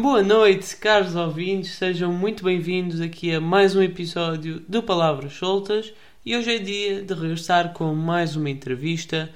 Boa noite, caros ouvintes, sejam muito bem-vindos aqui a mais um episódio do Palavras Soltas e hoje é dia de regressar com mais uma entrevista.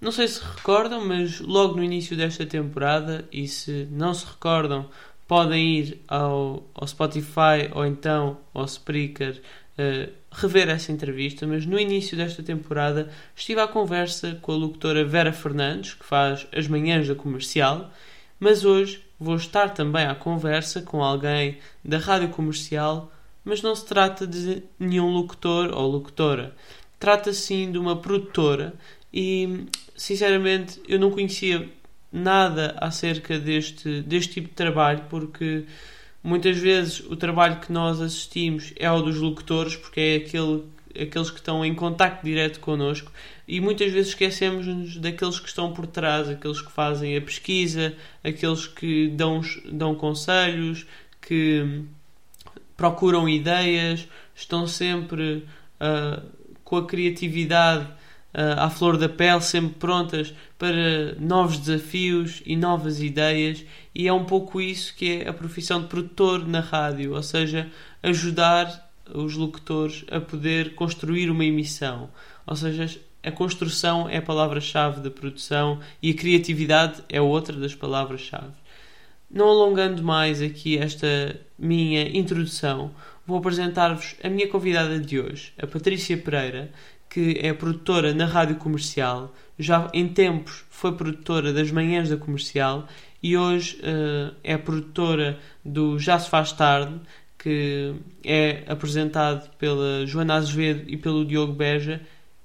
Não sei se recordam, mas logo no início desta temporada, e se não se recordam, podem ir ao, ao Spotify ou então ao Spreaker uh, rever essa entrevista. Mas no início desta temporada estive à conversa com a locutora Vera Fernandes, que faz as manhãs da comercial, mas hoje vou estar também à conversa com alguém da rádio comercial, mas não se trata de nenhum locutor ou locutora. Trata-se sim de uma produtora e, sinceramente, eu não conhecia nada acerca deste, deste tipo de trabalho porque muitas vezes o trabalho que nós assistimos é o dos locutores porque é aquele aqueles que estão em contacto direto connosco e muitas vezes esquecemos-nos daqueles que estão por trás, aqueles que fazem a pesquisa, aqueles que dão, dão conselhos, que procuram ideias, estão sempre uh, com a criatividade uh, à flor da pele, sempre prontas para novos desafios e novas ideias, e é um pouco isso que é a profissão de produtor na rádio, ou seja, ajudar os locutores a poder construir uma emissão. Ou seja, a construção é a palavra-chave da produção e a criatividade é outra das palavras-chave. Não alongando mais aqui esta minha introdução, vou apresentar-vos a minha convidada de hoje, a Patrícia Pereira, que é produtora na rádio comercial, já em tempos foi produtora das manhãs da comercial e hoje uh, é produtora do Já Se Faz Tarde, que é apresentado pela Joana Azevedo e pelo Diogo Beja.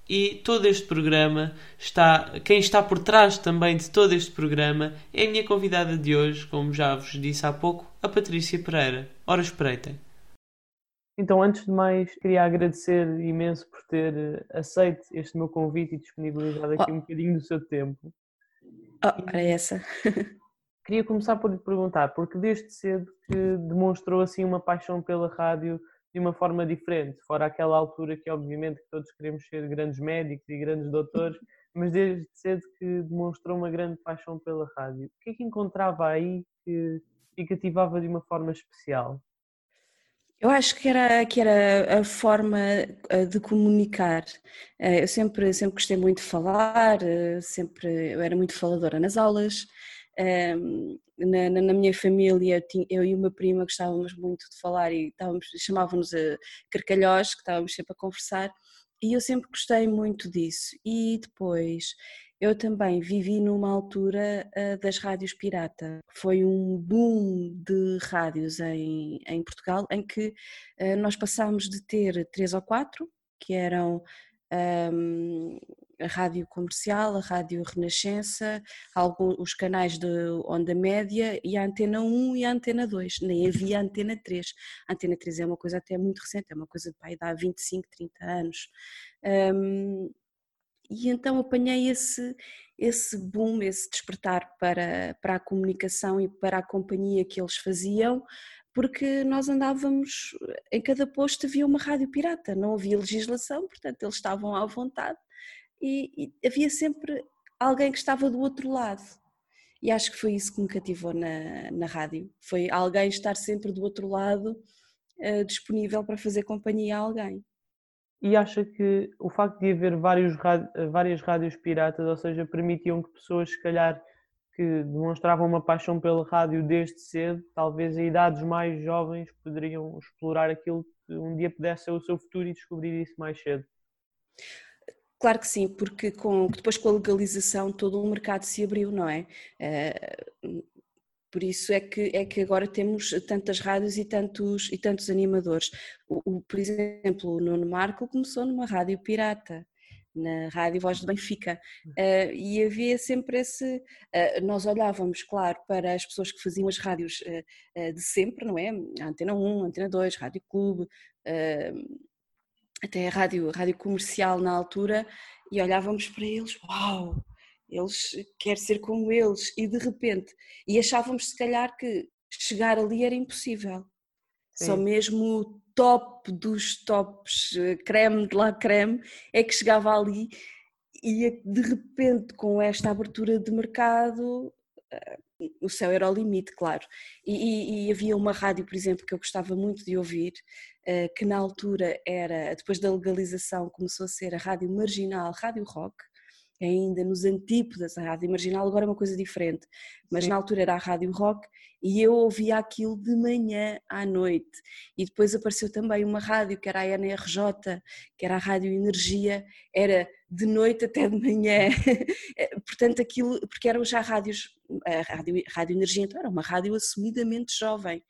E todo este programa está. Quem está por trás também de todo este programa é a minha convidada de hoje, como já vos disse há pouco, a Patrícia Pereira. Ora, espreitem. Então, antes de mais, queria agradecer imenso por ter eh, aceito este meu convite e disponibilizado aqui oh. um bocadinho do seu tempo. Oh, era essa. Queria começar por lhe perguntar, porque desde cedo que demonstrou assim uma paixão pela rádio de uma forma diferente, fora aquela altura que obviamente que todos queremos ser grandes médicos e grandes doutores, mas desde cedo que demonstrou uma grande paixão pela rádio. O que é que encontrava aí que, que cativava de uma forma especial? Eu acho que era, que era a forma eh, de comunicar. Eh, eu sempre, sempre gostei muito de falar, eh, sempre eu era muito faladora nas aulas, na, na, na, minha família, eu e uma prima gostávamos muito de falar e estávamos, chamávamos a carcalhós, que estávamos sempre a conversar, e eu sempre gostei muito disso. E depois eu também vivi numa altura uh, das rádios pirata. Foi um boom de rádios em, em Portugal, em que uh, nós passámos de ter três ou quatro, que eram um, a rádio comercial, a rádio Renascença, alguns, os canais de onda média e a antena 1 e a antena 2, nem havia a antena 3. A antena 3 é uma coisa até muito recente, é uma coisa de pai, há 25, 30 anos. Um, e então apanhei esse, esse boom, esse despertar para, para a comunicação e para a companhia que eles faziam, porque nós andávamos, em cada posto havia uma rádio pirata, não havia legislação, portanto eles estavam à vontade e, e havia sempre alguém que estava do outro lado. E acho que foi isso que me cativou na, na rádio, foi alguém estar sempre do outro lado uh, disponível para fazer companhia a alguém. E acha que o facto de haver vários, várias rádios piratas, ou seja, permitiam que pessoas, se calhar, que demonstravam uma paixão pela rádio desde cedo, talvez a idades mais jovens poderiam explorar aquilo que um dia pudesse ser o seu futuro e descobrir isso mais cedo. Claro que sim, porque com, depois com a legalização todo o mercado se abriu, não é? Uh, por isso é que, é que agora temos tantas rádios e tantos, e tantos animadores. O, o, por exemplo, o Nuno Marco começou numa rádio pirata, na Rádio Voz do Benfica. Uh, e havia sempre esse. Uh, nós olhávamos, claro, para as pessoas que faziam as rádios uh, de sempre, não é? A Antena 1, Antena 2, Rádio Clube, até a rádio, a rádio comercial na altura, e olhávamos para eles, uau! Eles quer ser como eles, e de repente, e achávamos se calhar que chegar ali era impossível. Sim. Só mesmo o top dos tops, eh, creme de lá creme, é que chegava ali e de repente com esta abertura de mercado o céu era o limite, claro. E, e, e, havia uma rádio, por exemplo, que eu gostava muito de ouvir, que na altura era, depois da legalização, começou a ser a rádio marginal, Rádio Rock, ainda nos antípodas da rádio marginal, agora é uma coisa diferente, mas Sim. na altura era a rádio rock e eu ouvia aquilo de manhã à noite. E depois apareceu também uma rádio que era a NRJ, que era a Rádio Energia, era de noite até de manhã. Eh, portanto, aquilo, porque eram já rádios, a Rádio, rádio Energia então era uma rádio assumidamente jovem.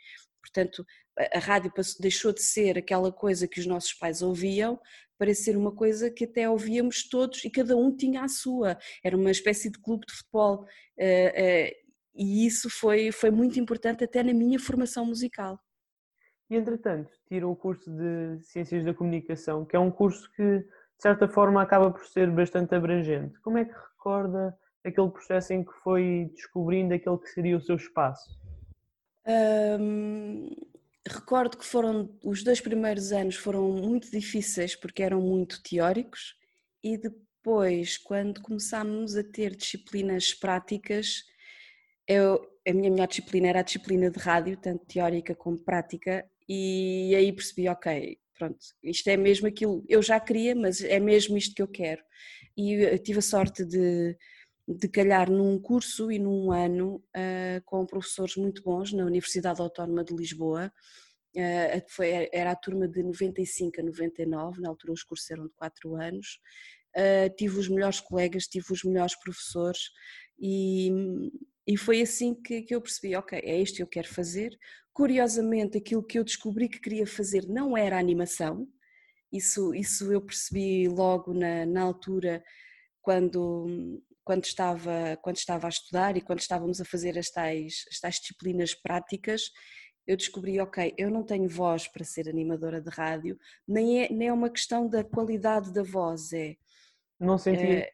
Portanto, a rádio deixou de ser aquela coisa que os nossos pais ouviam para ser uma coisa que até ouvíamos todos e cada um tinha a sua. Era uma espécie de clube de futebol. Eh, eh, e isso foi, foi muito importante até na minha formação musical. E entretanto, tira o curso de Ciências da Comunicação, que é um curso que de certa forma acaba por ser bastante abrangente. Como é que recorda aquele processo em que foi descobrindo aquele que seria o seu espaço? Recordo que foram os dois primeiros anos foram muito difíceis porque eram muito teóricos e depois quando começámos a ter disciplinas práticas eu, a minha melhor disciplina era a disciplina de rádio tanto teórica como prática e aí percebi ok pronto isto é mesmo aquilo eu já queria mas é mesmo isto que eu quero. E eu tive a sorte de de calhar num curso e num ano uh, com professores muito bons na Universidade Autónoma de Lisboa. Uh, foi, era a turma de 95 a 99, na altura os cursos eram de 4 anos. Uh, tive os melhores colegas, tive os melhores professores e, e foi assim que, que eu percebi: ok, é isto que eu quero fazer. Curiosamente, aquilo que eu descobri que queria fazer não era animação, isso, isso eu percebi logo na, na altura quando quando estava, quando estava a estudar e quando estávamos a fazer as tais, as tais disciplinas práticas, eu descobri, ok, eu não tenho voz para ser animadora de rádio, nem é, nem é uma questão da qualidade da voz, é... Não sentia... É,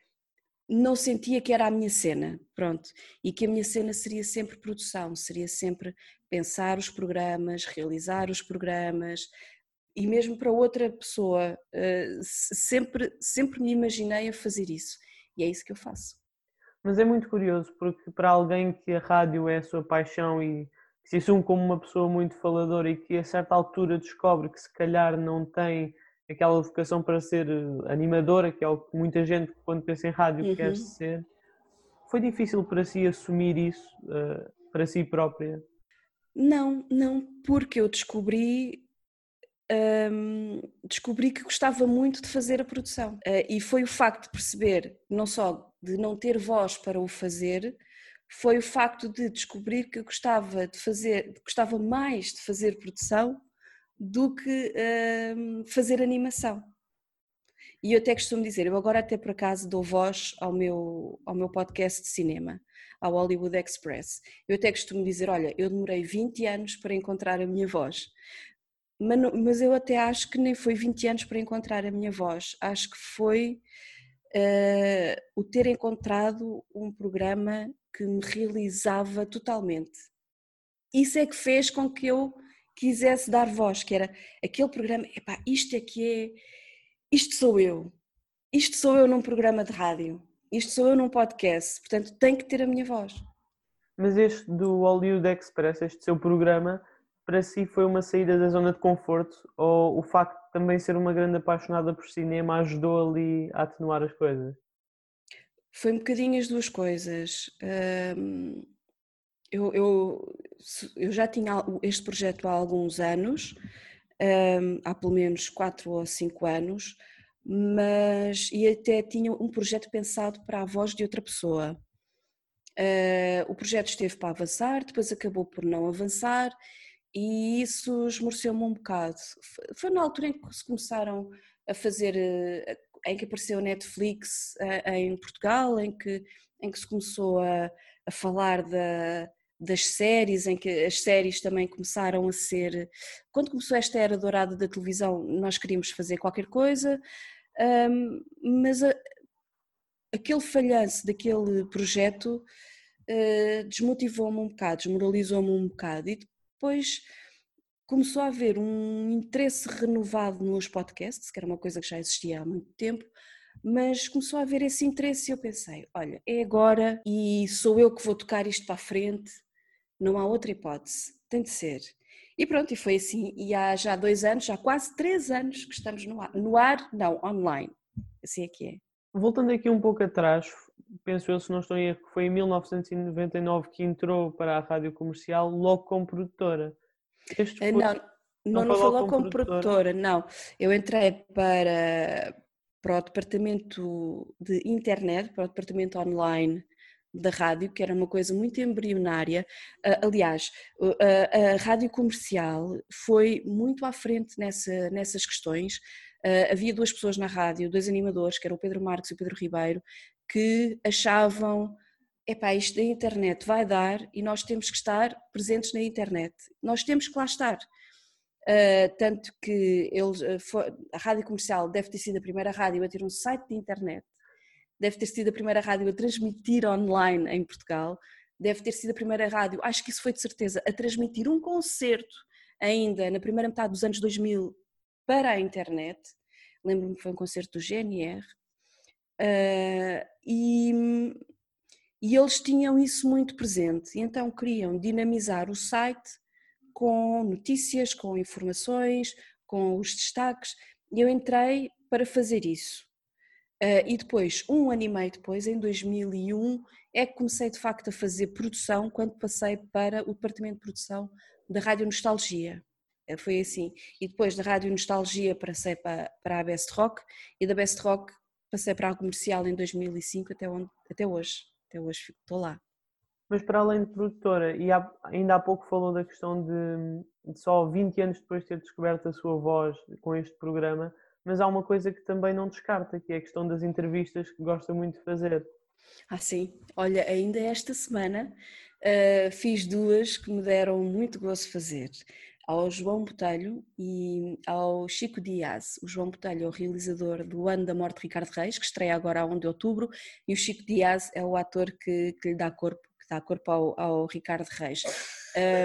não sentia que era a minha cena, pronto, e que a minha cena seria sempre produção, seria sempre pensar os programas, realizar os programas, e mesmo para outra pessoa, eh, sempre, sempre me imaginei a fazer isso, e é isso que eu faço. Mas é muito curioso porque para alguém que a rádio é a sua paixão e que se assume como uma pessoa muito faladora e que a certa altura descobre que se calhar não tem aquela vocação para ser eh, animadora, que é o que muita gente quando pensa em rádio uhum. quer ser, foi difícil para si assumir isso uh, para si própria? Não, não, porque eu descobri um, descobri que gostava muito de fazer a produção. Uh, e foi o facto de perceber, não só de não ter voz para o fazer, foi o facto de descobrir que gostava de fazer, gostava mais de fazer produção do que um, fazer animação. E eu até costumo dizer, eu agora até por acaso dou voz ao meu, ao meu podcast de cinema, ao Hollywood Express. Eu até costumo dizer, olha, eu demorei 20 anos para encontrar a minha voz, mas eu até acho que nem foi 20 anos para encontrar a minha voz, acho que foi uh, o ter encontrado um programa que me realizava totalmente. Isso é que fez com que eu quisesse dar voz, que era aquele programa, epá, isto é que é, isto sou eu, isto sou eu num programa de rádio, isto sou eu num podcast, portanto tem que ter a minha voz. Mas este do Hollywood Express, este seu programa, para si foi uma saída da zona de conforto ou o facto também ser uma grande apaixonada por cinema ajudou ali a atenuar as coisas? Foi um bocadinho as duas coisas. eu, eu, eu já tinha este projeto há alguns anos, há pelo menos quatro ou cinco anos, mas e até tinha um projeto pensado para a voz de outra pessoa. Ah, o projeto esteve para avançar, depois acabou por não avançar e isso esmoreceu-me um bocado. Foi na altura em que se começaram a fazer, eh, em que apareceu a Netflix eh, em Portugal, em que, em que se começou a, a falar da, das séries, em que as séries também começaram a ser. Quando começou esta era dourada da televisão, nós queríamos fazer qualquer coisa, mas a, aquele falhanço daquele projeto uh, desmotivou-me um bocado, desmoralizou-me um bocado. E depois começou a haver um interesse renovado nos podcasts, que era uma coisa que já existia há muito tempo, mas começou a haver esse interesse e eu pensei, olha, é agora e sou eu que vou tocar isto para a frente, não há outra hipótese, tem de ser. E pronto, e foi assim, e há já dois anos, já quase três anos que estamos no ar, no ar não, online, assim é que é. Voltando aqui um pouco atrás, penso eu, se não estou em erro, que foi em 1999 que entrou para a rádio comercial, logo como produtora. Este foi... Não, não, não, não foi logo como produtora. produtora, não. Eu entrei para, para o departamento de internet, para o departamento online da rádio, que era uma coisa muito embrionária. Aliás, a, a rádio comercial foi muito à frente nessa, nessas questões. Havia duas pessoas na rádio, dois animadores, que eram o Pedro Marques e o Pedro Ribeiro, que achavam epá, isto da internet vai dar e nós temos que estar presentes na internet. Nós temos que lá estar. Uh, tanto que uh, a rádio comercial deve ter sido a primeira rádio a ter um site de internet, deve ter sido a primeira rádio a transmitir online em Portugal, deve ter sido a primeira rádio, acho que isso foi de certeza, a transmitir um concerto ainda na primeira metade dos anos 2000 para a internet. Lembro-me que foi um concerto do GNR. Uh, e, e eles tinham isso muito presente, e então queriam dinamizar o site com notícias, com informações, com os destaques, e eu entrei para fazer isso. Uh, e depois, um ano e meio depois, em 2001, é que comecei de facto a fazer produção quando passei para o departamento de produção da Rádio Nostalgia. Uh, foi assim. E depois da Rádio Nostalgia passei para, para a Best Rock e da Best Rock passei para a comercial em 2005 até, onde, até hoje. Até hoje estou lá. Mas para além de produtora, e há, ainda há pouco falou da questão de, de, só 20 anos depois de ter descoberto a sua voz com este programa, mas há uma coisa que também não descarta, que é a questão das entrevistas que gosta muito de fazer. Ah, sim. Olha, ainda esta semana uh, fiz duas que me deram muito gosto fazer ao João Botelho e ao Chico Dias. O João Botelho é o realizador do Ano da Morte de Ricardo Reis, que estreia agora a 1 de outubro, e o Chico Dias é o ator que, que lhe dá corpo, que dá corpo ao, ao Ricardo Reis.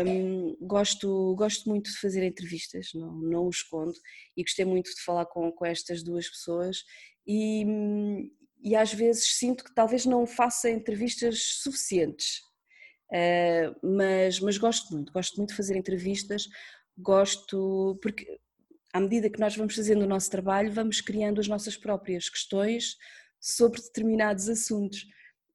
Um, gosto, gosto muito de fazer entrevistas, não, não o escondo, e gostei muito de falar com, com estas duas pessoas e, e às vezes sinto que talvez não faça entrevistas suficientes mas, mas gosto muito, gosto muito de fazer entrevistas, gosto, porque à medida que nós vamos fazendo o nosso trabalho, vamos criando as nossas próprias questões sobre determinados assuntos.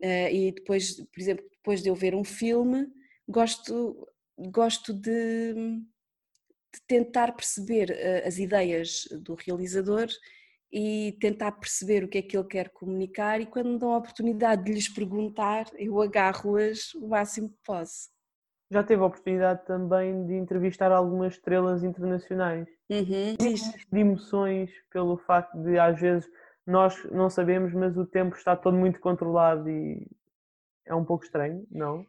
Uh, e depois, por exemplo, depois de eu ver um filme, gosto, gosto de, de tentar perceber uh, as ideias do realizador e tentar perceber o que é que ele quer comunicar e quando me dão a oportunidade de lhes perguntar, eu agarro-as o máximo que posso. Já teve a oportunidade também de entrevistar algumas estrelas internacionais. Uhum. De emoções pelo facto de às vezes nós não sabemos, mas o tempo está todo muito controlado e é um pouco estranho, não?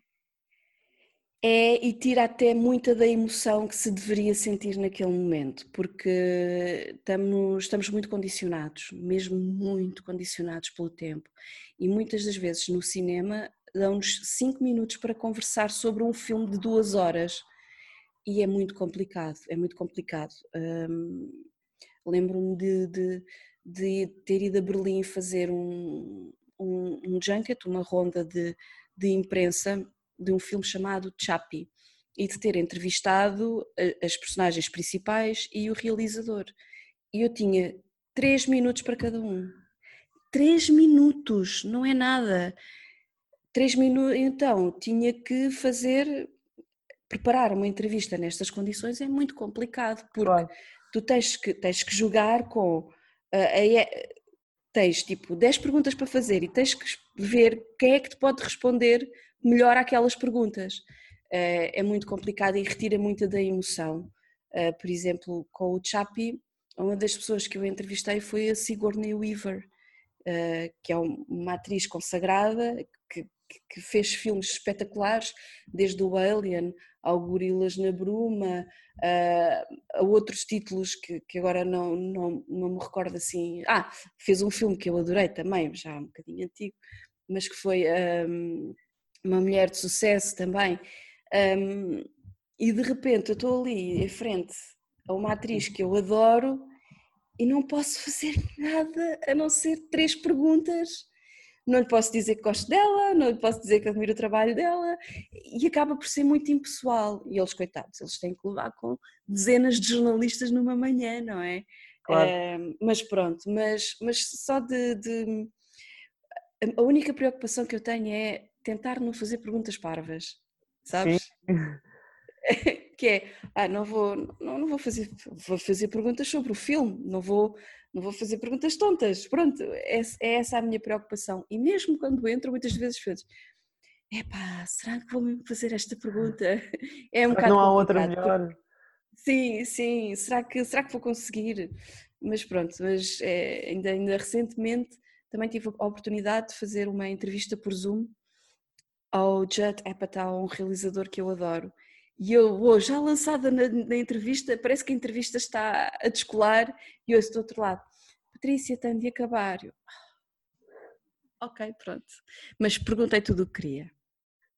É e tira até muita da emoção que se deveria sentir naquele momento, porque estamos, estamos muito condicionados, mesmo muito condicionados pelo tempo. E muitas das vezes no cinema dão-nos cinco minutos para conversar sobre um filme de duas horas e é muito complicado, é muito complicado. Hum, Lembro-me de, de, de, ter ido a Berlim fazer um, um, um junket, uma ronda de, de imprensa de um filme chamado Chappie e de ter entrevistado as personagens principais e o realizador. E eu tinha três minutos para cada um. Três minutos, não é nada. Três minutos, então tinha que fazer, preparar uma entrevista nestas condições é muito complicado, porque claro. tu tens que, tens que jogar com. Uh, a, tens tipo 10 perguntas para fazer e tens que ver quem é que te pode responder melhor aquelas perguntas. Uh, é muito complicado e retira muito da emoção. Uh, por exemplo, com o Chappie, uma das pessoas que eu entrevistei foi a Sigourney Weaver, uh, que é uma atriz consagrada que, que, fez filmes espetaculares, desde o Alien ao Gorilas na Bruma, a outros títulos que, que agora não, não, não me recordo assim. Ah, fez um filme que eu adorei também, já um bocadinho antigo, mas que foi um, uma mulher de sucesso também. Um, e de repente eu estou ali em frente a uma atriz que eu adoro e não posso fazer nada a não ser três perguntas. Não lhe posso dizer que gosto dela, não lhe posso dizer que admiro o trabalho dela, e acaba por ser muito impessoal. E eles, coitados, eles têm que levar com dezenas de jornalistas numa manhã, não é? Claro. É, mas pronto, mas, mas só de, de. A única preocupação que eu tenho é tentar não fazer perguntas parvas, sabes? que é, ah, não vou, não, não vou fazer, vou fazer perguntas sobre o filme, não vou, não vou fazer perguntas tontas. Pronto, é, é essa a minha preocupação. E mesmo quando entro, muitas vezes fazes, epá, será que vou mesmo fazer esta pergunta? É um bocado. Não há outra melhor. Sim, sim, será que, será que vou conseguir? Mas pronto, mas é, ainda, ainda recentemente também tive a oportunidade de fazer uma entrevista por Zoom ao Judd Apatow, um realizador que eu adoro. E eu, oh, já lançada na, na, entrevista, parece que a entrevista está a descolar e eu do outro lado. Patrícia, tem de acabar. Eu, ah, ok, pronto. Mas perguntei tudo o que queria.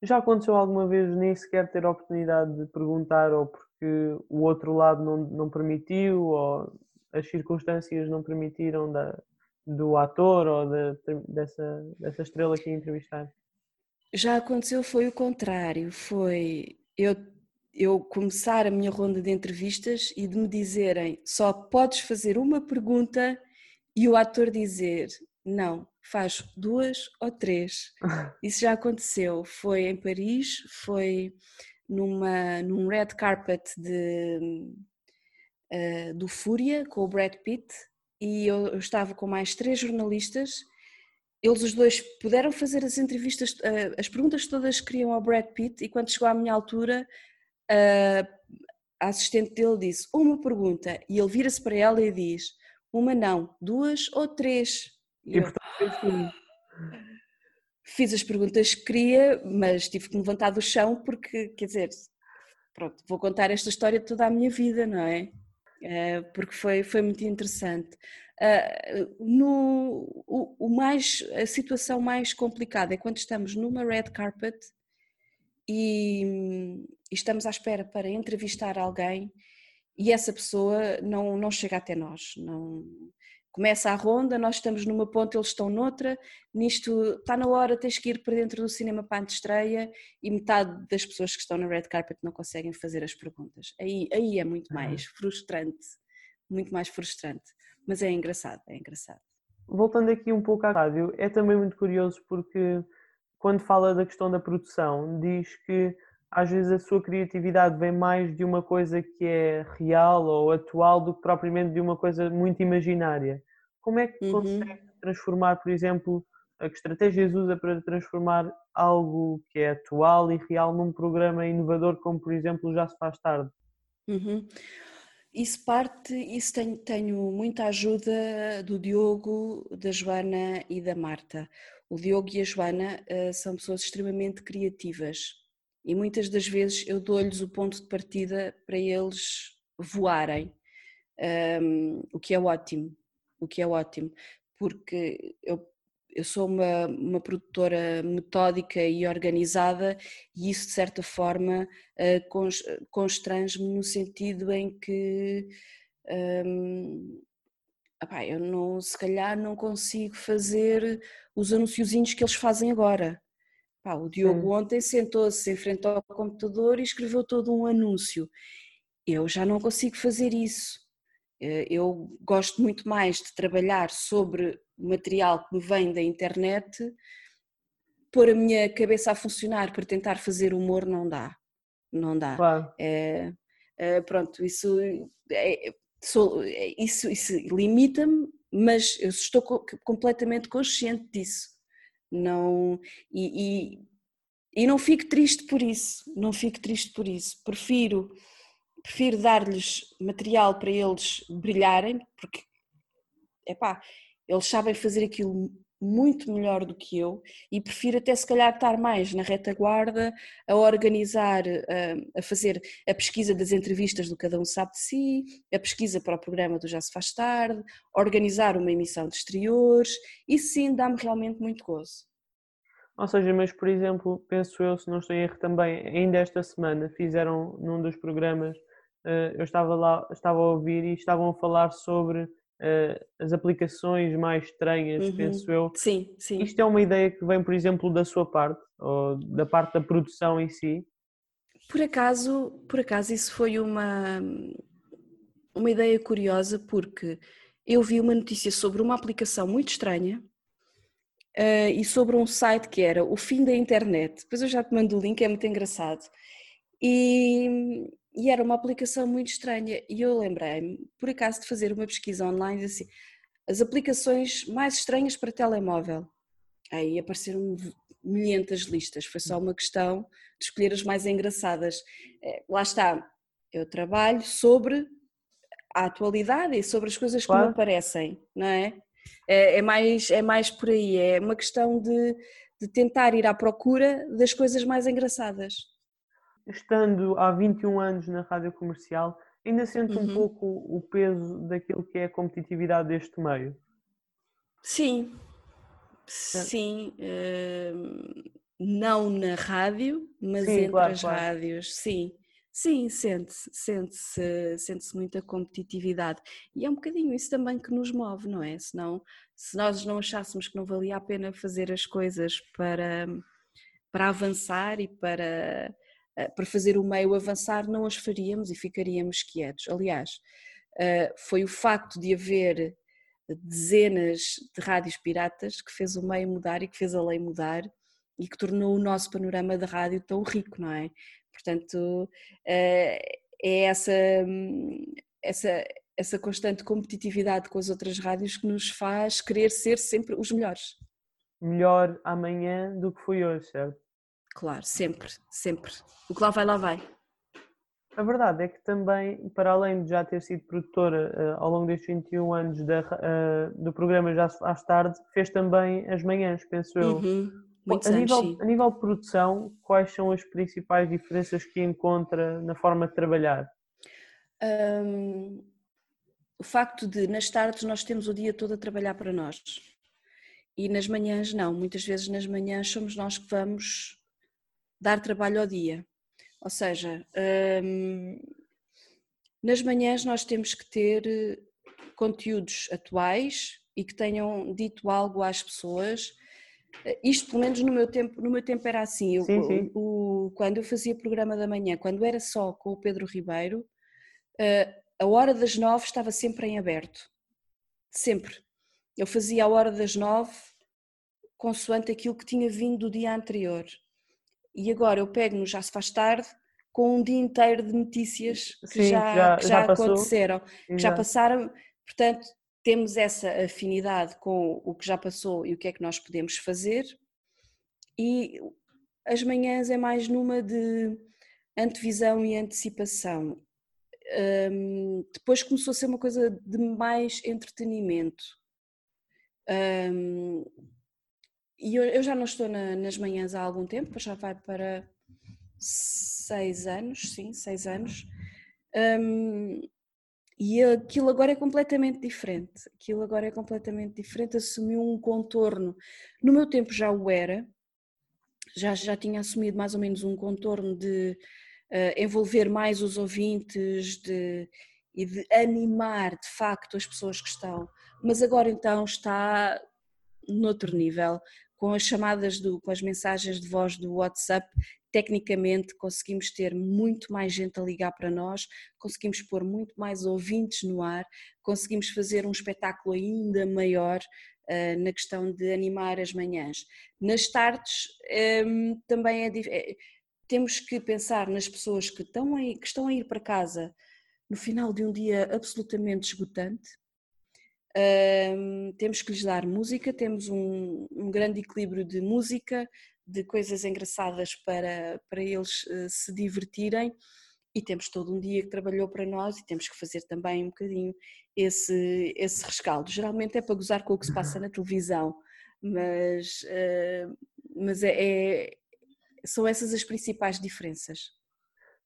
Já aconteceu alguma vez nem sequer ter a oportunidade de perguntar ou porque o outro lado não, não permitiu ou as circunstâncias não permitiram da, do ator ou dessa, dessa estrela que ia entrevistar? Já aconteceu, foi o contrário. Foi eu eu começar a minha ronda de entrevistas e de me dizerem só podes fazer uma pergunta e o ator dizer não, faz duas ou três. Isso já aconteceu. Foi em Paris, foi numa, num red carpet de, uh, do Fúria com o Brad Pitt e eu, eu, estava com mais três jornalistas. Eles os dois puderam fazer as entrevistas, uh, as perguntas todas que queriam ao Brad Pitt e quando chegou à minha altura a assistente dele disse uma pergunta e ele vira-se para ela e diz uma não, duas ou três. E, e eu, portanto, fiz as perguntas que queria, mas tive que me levantar do chão porque, quer dizer, pronto, vou contar esta história toda a minha vida, não é? porque foi, foi muito interessante. No, o, o, mais, a situação mais complicada é quando estamos numa red carpet e, e estamos à espera para entrevistar alguém e essa pessoa não, não chega até nós. Não, começa a ronda, nós estamos numa ponta, eles estão noutra, nisto está na hora, tens que ir para dentro do cinema para a estreia e metade das pessoas que estão na red carpet não conseguem fazer as perguntas. Aí, aí é muito mais frustrante, muito mais frustrante, mas é engraçado, é engraçado. Voltando aqui um pouco à rádio, é também muito curioso porque quando fala da questão da produção, diz que às vezes a sua criatividade vem mais de uma coisa que é real ou atual do que propriamente de uma coisa muito imaginária. Como é que uhum. consegue transformar, por exemplo, a que estratégias usa para transformar algo que é atual e real num programa inovador como, por exemplo, Já se faz tarde? Uhum. Isso parte, isso tenho, tenho muita ajuda do Diogo, da Joana e da Marta. O Diogo e a Joana uh, são pessoas extremamente criativas e muitas das vezes eu dou-lhes o ponto de partida para eles voarem, um, o que é ótimo, o que é ótimo, porque eu, eu sou uma, uma produtora metódica e organizada e isso de certa forma uh, constrange-me no sentido em que um, ehm, Epá, eu não, se calhar não consigo fazer os anunciozinhos que eles fazem agora. Epá, o Diogo Sim. ontem sentou-se em frente ao computador e escreveu todo um anúncio. Eu já não consigo fazer isso. Eh, eu gosto muito mais de trabalhar sobre material que me vem da internet, pôr a minha cabeça a funcionar para tentar fazer humor não dá. Não dá. Claro. É, é, pronto, isso é, sou, é, isso, isso limita-me, mas eu estou completamente consciente disso. Não, e, e, e, não fico triste por isso, não fico triste por isso. Prefiro, prefiro dar-lhes material para eles brilharem, porque epá, eles sabem fazer aquilo muito melhor do que eu e prefiro até se calhar estar mais na retaguarda a organizar, a, a fazer a pesquisa das entrevistas do Cada Um Sabe de Si, a pesquisa para o programa do Já Se Faz Tarde, organizar uma emissão de exteriores, isso sim dá-me realmente muito gozo. Ou seja, mas por exemplo, penso eu, se não estou em erro também, ainda esta semana fizeram num dos programas, eh, eu estava lá, estava a ouvir e estavam a falar sobre as aplicações mais estranhas, uhum. penso eu. Sim, sim. Isto é uma ideia que vem, por exemplo, da sua parte, ou da parte da produção em si? Por acaso, por acaso isso foi uma, uma ideia curiosa, porque eu vi uma notícia sobre uma aplicação muito estranha uh, e sobre um site que era o fim da internet. Depois eu já te mando o link, é muito engraçado. E, e era uma aplicação muito estranha. E eu lembrei-me, por acaso, de fazer uma pesquisa online assim, as aplicações mais estranhas para telemóvel. Aí apareceram milhentas listas, foi só uma questão de escolher as mais engraçadas. Eh, lá está, eu trabalho sobre a atualidade e sobre as coisas claro. que me aparecem, não é? é? É, mais, é mais por aí, é uma questão de, de tentar ir à procura das coisas mais engraçadas. Estando há 21 anos na rádio comercial, ainda sente uhum. um pouco o peso daquilo que é a competitividade deste meio? Sim, sim. Uh, não na rádio, mas sim, entre claro, as claro. rádios, sim. Sim, sente-se, sente-se, sente-se muita competitividade. E é um bocadinho isso também que nos move, não é? Senão, se nós não achássemos que não valia a pena fazer as coisas para, para avançar e para, para fazer o meio avançar, não as faríamos e ficaríamos quietos. Aliás, eh, foi o facto de haver dezenas de rádios piratas que fez o meio mudar e que fez a lei mudar e que tornou o nosso panorama de rádio tão rico, não é? Portanto, eh, é essa, essa, essa constante competitividade com as outras rádios que nos faz querer ser sempre os melhores. Melhor amanhã do que foi hoje, certo? Claro, sempre, sempre. O que lá vai, lá vai. A verdade é que também, para além de já ter sido produtora uh, ao longo destes 21 anos da, uh, do programa Já às tarde, fez também as manhãs, penso eu. Uhum. Muitos a, anos, nível, sim. a nível de produção, quais são as principais diferenças que encontra na forma de trabalhar? Um, o facto de nas tardes nós temos o dia todo a trabalhar para nós e nas manhãs não. Muitas vezes nas manhãs somos nós que vamos dar trabalho ao dia. Ou seja, um, nas manhãs nós temos que ter eh, conteúdos atuais e que tenham dito algo às pessoas eh, isto, pelo menos no meu tempo, no meu tempo era assim. Eu, sim, sim. O, quando eu fazia programa da manhã, quando era só com o Pedro Ribeiro, eh, a hora das nove estava sempre em aberto. Sempre. Eu fazia a hora das nove consoante aquilo que tinha vindo do dia anterior. E agora eu pego no Já se faz tarde com um dia inteiro de notícias que Sim, já, já, que já, já aconteceram, que já passaram. Portanto, temos essa afinidade com o que já passou e o que é que nós podemos fazer, e as manhãs é mais numa de antevisão e antecipação. Um, depois começou a ser uma coisa de mais entretenimento. Um, e eu, eu, já não estou na, nas manhãs há algum tempo, já vai para seis anos, sim, seis anos. Um, e aquilo agora é completamente diferente. Aquilo agora é completamente diferente, assumiu um contorno. No meu tempo já o era, já, já tinha assumido mais ou menos um contorno de uh, envolver mais os ouvintes de, e de animar de facto as pessoas que estão. Mas agora então está noutro nível, com as chamadas, do, com as mensagens de voz do WhatsApp, tecnicamente conseguimos ter muito mais gente a ligar para nós, conseguimos pôr muito mais ouvintes no ar, conseguimos fazer um espetáculo ainda maior uh, na questão de animar as manhãs. Nas tardes um, ehm, também é, é, temos que pensar nas pessoas que estão, a, que estão a ir para casa no final de um dia absolutamente esgotante. Temos que lhes dar música, temos um, um grande equilíbrio de música, de coisas engraçadas para, para eles uh, se divertirem e temos todo um dia que trabalhou para nós e temos que fazer também um bocadinho esse, esse rescaldo. Geralmente é para gozar com o que se passa na televisão, mas, uh, mas é, é, são essas as principais diferenças.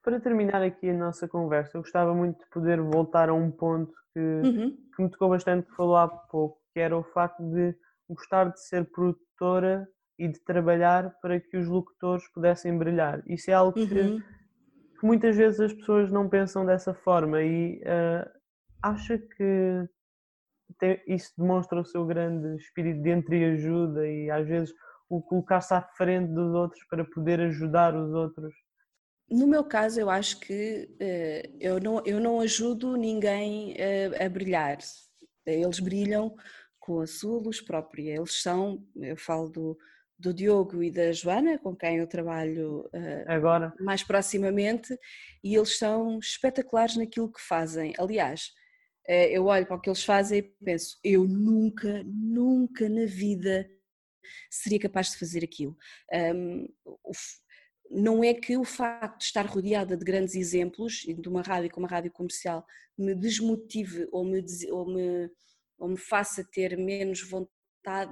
Para terminar aqui a nossa conversa, eu gostava muito de poder voltar a um ponto que, uhum. Que me tocou bastante, que falou há pouco, que era o facto de gostar de ser produtora e de trabalhar para que os locutores pudessem brilhar. Isso é algo que, uhum. que muitas vezes as pessoas não pensam dessa forma e uh, acha que tem, isso demonstra o seu grande espírito de entreajuda e às vezes o colocar-se à frente dos outros para poder ajudar os outros? No meu caso, eu acho que uh, eu, não, eu não ajudo ninguém uh, a brilhar. Eles brilham com a sua luz própria. Eles são, eu falo do, do Diogo e da Joana, com quem eu trabalho uh, agora mais proximamente, e eles são espetaculares naquilo que fazem. Aliás, eu olho para o que eles fazem e penso: eu nunca, nunca na vida seria capaz de fazer aquilo. Um, não é que o facto de estar rodeada de grandes exemplos de uma rádio como a rádio comercial me desmotive ou me, ou me, ou me faça ter menos vontade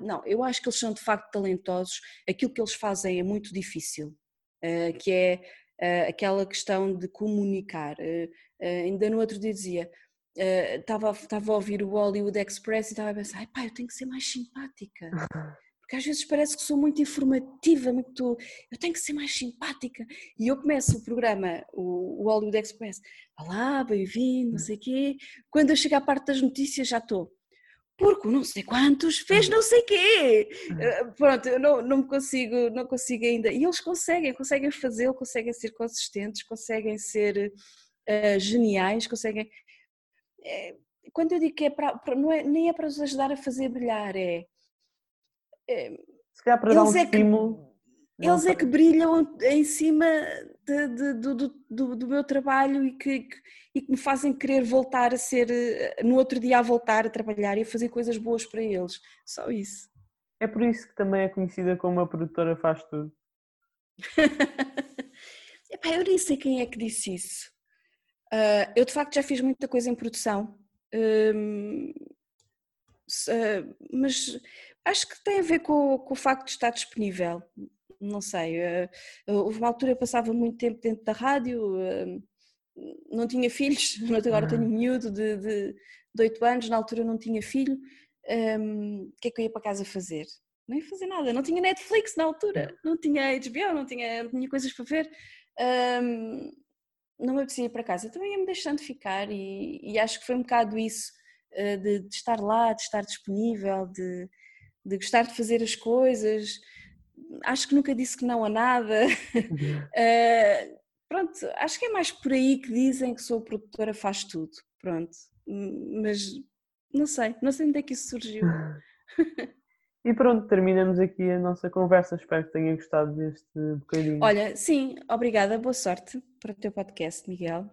não, eu acho que eles são de facto talentosos. Aquilo que eles fazem é muito difícil, eh, que é eh, aquela questão de comunicar. Eh, ainda no outro dia dizia, estava, estava a ouvir o Hollywood Express e estava a pensar, pai, eu tenho que ser mais simpática. Porque às vezes parece que sou muito informativa, muito. Eu tenho que ser mais simpática. E eu começo o programa, o, o Hollywood Express, olá, bem-vindo, não sei o quê. Quando eu chego à parte das notícias já estou porque não sei quantos fez não sei quê. Eh, pronto, eu não, não consigo, não consigo ainda. E eles conseguem, conseguem fazê-lo, conseguem ser consistentes, conseguem ser uh, geniais, conseguem. É, quando eu digo que é para, não é, nem é para os ajudar a fazer brilhar, é. É Se calhar para dar um é estímulo. Que, eles é que brilham em cima de, de, do, do, do, meu trabalho e que, que e que me fazem querer voltar a ser, eh, no outro dia a voltar a trabalhar e a fazer coisas boas para eles. Só isso. É por isso que também é conhecida como a produtora faz tudo. Epá, eu nem sei quem é que disse isso. Uh, eu de facto já fiz muita coisa em produção, uh, uh, mas acho que tem a ver com, com, o facto de estar disponível. Não sei, houve uma altura eu passava muito tempo dentro da rádio, não tinha filhos, agora tenho um miúdo de, de, de 8 anos, na altura não tinha filho, um, o que é que eu ia para casa fazer? Não ia fazer nada, não tinha Netflix na altura, não tinha HBO, não tinha, não tinha coisas para ver, um, não me apetecia ir para casa, também ia-me deixando ficar e, e, acho que foi um bocado isso, de, de, estar lá, de estar disponível, de, de gostar de fazer as coisas, acho que nunca disse que não a nada. Uh, pronto, acho que é mais por aí que dizem que sou produtora, faz tudo, pronto, mas não sei, não sei onde é que isso surgiu. E pronto, terminamos aqui a nossa conversa. Espero que tenha gostado deste bocadinho. Olha, sim, obrigada, boa sorte para o teu podcast, Miguel.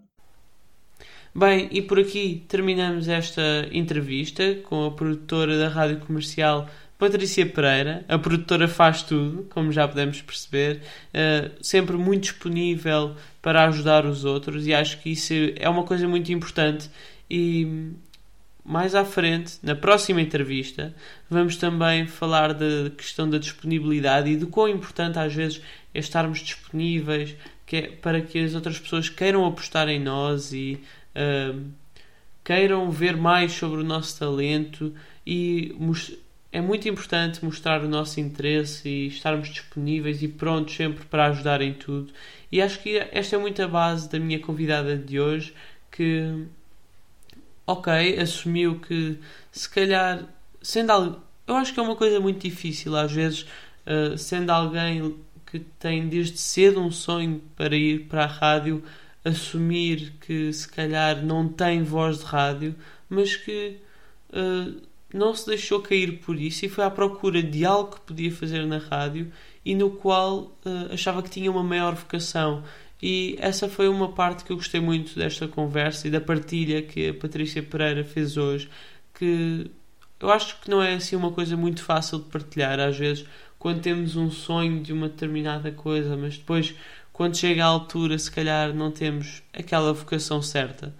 Bem, e por aqui terminamos esta entrevista com a produtora da Rádio Comercial Patrícia Pereira, a produtora faz tudo, como já podemos perceber, uh, sempre muito disponível para ajudar os outros e acho que isso é uma coisa muito importante. E mais à frente, na próxima entrevista, vamos também falar da questão da disponibilidade e do quão importante às vezes é estarmos disponíveis que é, para que as outras pessoas queiram apostar em nós e uh, queiram ver mais sobre o nosso talento e é muito importante mostrar o nosso interesse e estarmos disponíveis e prontos sempre para ajudar em tudo. E acho que esta é muito a base da minha convidada de hoje, que, ok, assumiu que se calhar, sendo algo, eu acho que é uma coisa muito difícil às vezes, uh, sendo alguém que tem desde cedo um sonho para ir para a rádio, assumir que se calhar não tem voz de rádio, mas que uh, não se deixou cair por isso e foi à procura de algo que podia fazer na rádio e no qual uh, achava que tinha uma maior vocação. E essa foi uma parte que eu gostei muito desta conversa e da partilha que a Patrícia Pereira fez hoje, que eu acho que não é assim uma coisa muito fácil de partilhar às vezes quando temos um sonho de uma determinada coisa, mas depois quando chega à altura se calhar não temos aquela vocação certa.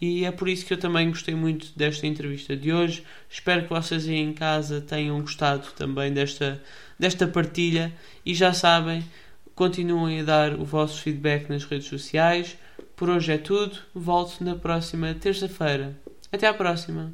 E é por isso que eu também gostei muito desta entrevista de hoje. Espero que vocês aí em casa tenham gostado também desta, desta partilha. E já sabem, continuem a dar o vosso feedback nas redes sociais. Por hoje é tudo. Volto na próxima terça-feira. Até à próxima!